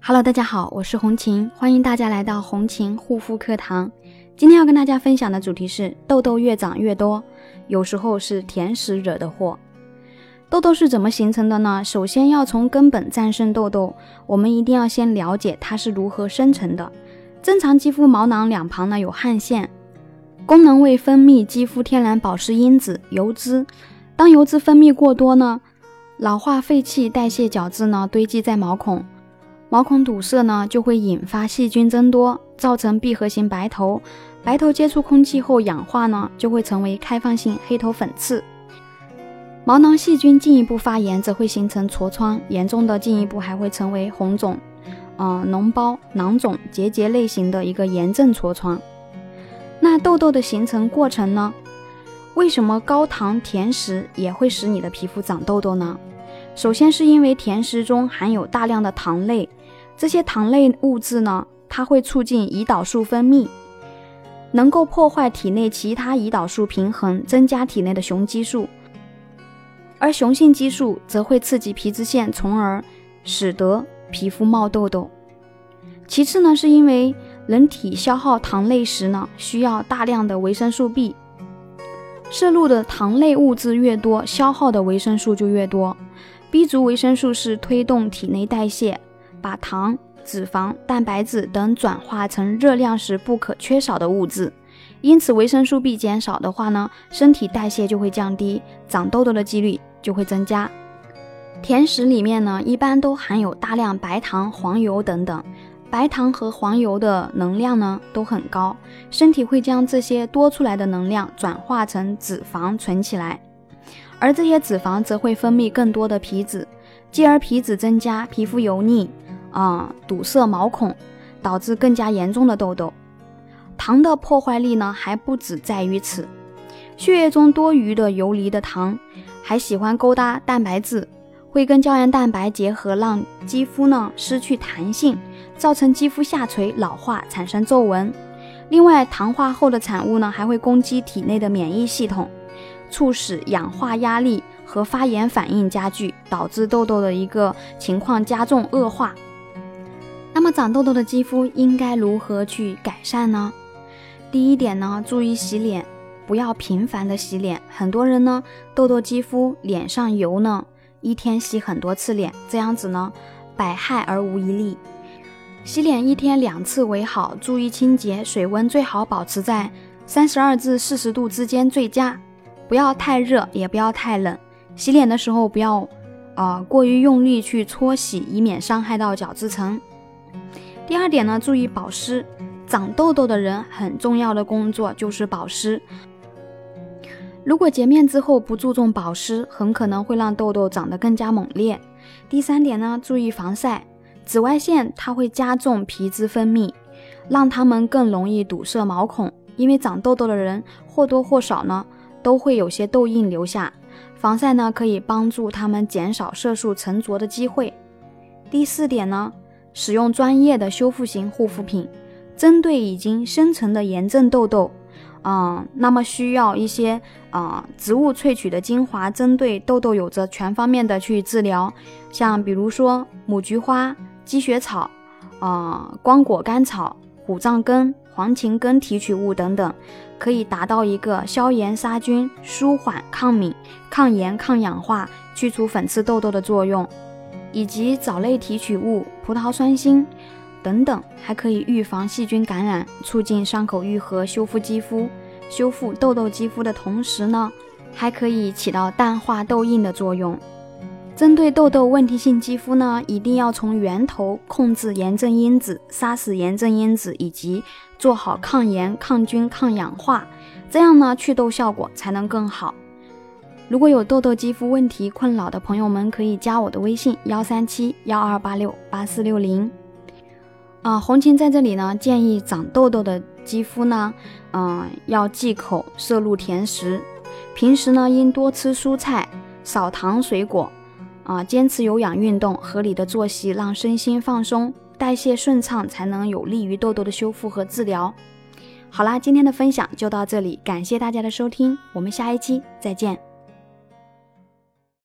Hello，大家好，我是红琴，欢迎大家来到红琴护肤课堂。今天要跟大家分享的主题是痘痘越长越多，有时候是甜食惹的祸。痘痘是怎么形成的呢？首先要从根本战胜痘痘，我们一定要先了解它是如何生成的。正常肌肤毛囊两旁呢有汗腺，功能为分泌肌肤天然保湿因子油脂。当油脂分泌过多呢，老化废气代谢角质呢堆积在毛孔。毛孔堵塞呢，就会引发细菌增多，造成闭合型白头。白头接触空气后氧化呢，就会成为开放性黑头粉刺。毛囊细菌进一步发炎，则会形成痤疮，严重的进一步还会成为红肿、啊脓包、囊肿、结节类型的一个炎症痤疮。那痘痘的形成过程呢？为什么高糖甜食也会使你的皮肤长痘痘呢？首先是因为甜食中含有大量的糖类。这些糖类物质呢，它会促进胰岛素分泌，能够破坏体内其他胰岛素平衡，增加体内的雄激素，而雄性激素则会刺激皮脂腺，从而使得皮肤冒痘痘。其次呢，是因为人体消耗糖类时呢，需要大量的维生素 B，摄入的糖类物质越多，消耗的维生素就越多。B 族维生素是推动体内代谢。把糖、脂肪、蛋白质等转化成热量时不可缺少的物质，因此维生素 B 减少的话呢，身体代谢就会降低，长痘痘的几率就会增加。甜食里面呢，一般都含有大量白糖、黄油等等，白糖和黄油的能量呢都很高，身体会将这些多出来的能量转化成脂肪存起来，而这些脂肪则会分泌更多的皮脂，继而皮脂增加，皮肤油腻。啊，堵塞毛孔，导致更加严重的痘痘。糖的破坏力呢，还不止在于此。血液中多余的游离的糖，还喜欢勾搭蛋白质，会跟胶原蛋白结合，让肌肤呢失去弹性，造成肌肤下垂、老化，产生皱纹。另外，糖化后的产物呢，还会攻击体内的免疫系统，促使氧化压力和发炎反应加剧，导致痘痘的一个情况加重恶化。那么长痘痘的肌肤应该如何去改善呢？第一点呢，注意洗脸，不要频繁的洗脸。很多人呢，痘痘肌肤脸上油呢，一天洗很多次脸，这样子呢，百害而无一利。洗脸一天两次为好，注意清洁，水温最好保持在三十二至四十度之间最佳，不要太热，也不要太冷。洗脸的时候不要啊过于用力去搓洗，以免伤害到角质层。第二点呢，注意保湿。长痘痘的人很重要的工作就是保湿。如果洁面之后不注重保湿，很可能会让痘痘长得更加猛烈。第三点呢，注意防晒。紫外线它会加重皮脂分泌，让它们更容易堵塞毛孔。因为长痘痘的人或多或少呢都会有些痘印留下，防晒呢可以帮助他们减少色素沉着的机会。第四点呢。使用专业的修复型护肤品，针对已经生成的炎症痘痘，啊，那么需要一些啊植物萃取的精华，针对痘痘有着全方面的去治疗，像比如说母菊花、积雪草、啊光果甘草、虎杖根、黄芩根提取物等等，可以达到一个消炎杀菌、舒缓抗敏、抗炎抗氧化、去除粉刺痘痘的作用。以及藻类提取物、葡萄酸锌等等，还可以预防细菌感染，促进伤口愈合、修复肌肤、修复痘痘肌肤的同时呢，还可以起到淡化痘印的作用。针对痘痘问题性肌肤呢，一定要从源头控制炎症因子，杀死炎症因子，以及做好抗炎、抗菌、抗氧化，这样呢，祛痘效果才能更好。如果有痘痘肌肤问题困扰的朋友们，可以加我的微信幺三七幺二八六八四六零。啊，红琴在这里呢，建议长痘痘的肌肤呢，嗯，要忌口摄入甜食，平时呢应多吃蔬菜，少糖水果，啊，坚持有氧运动，合理的作息，让身心放松，代谢顺畅，才能有利于痘痘的修复和治疗。好啦，今天的分享就到这里，感谢大家的收听，我们下一期再见。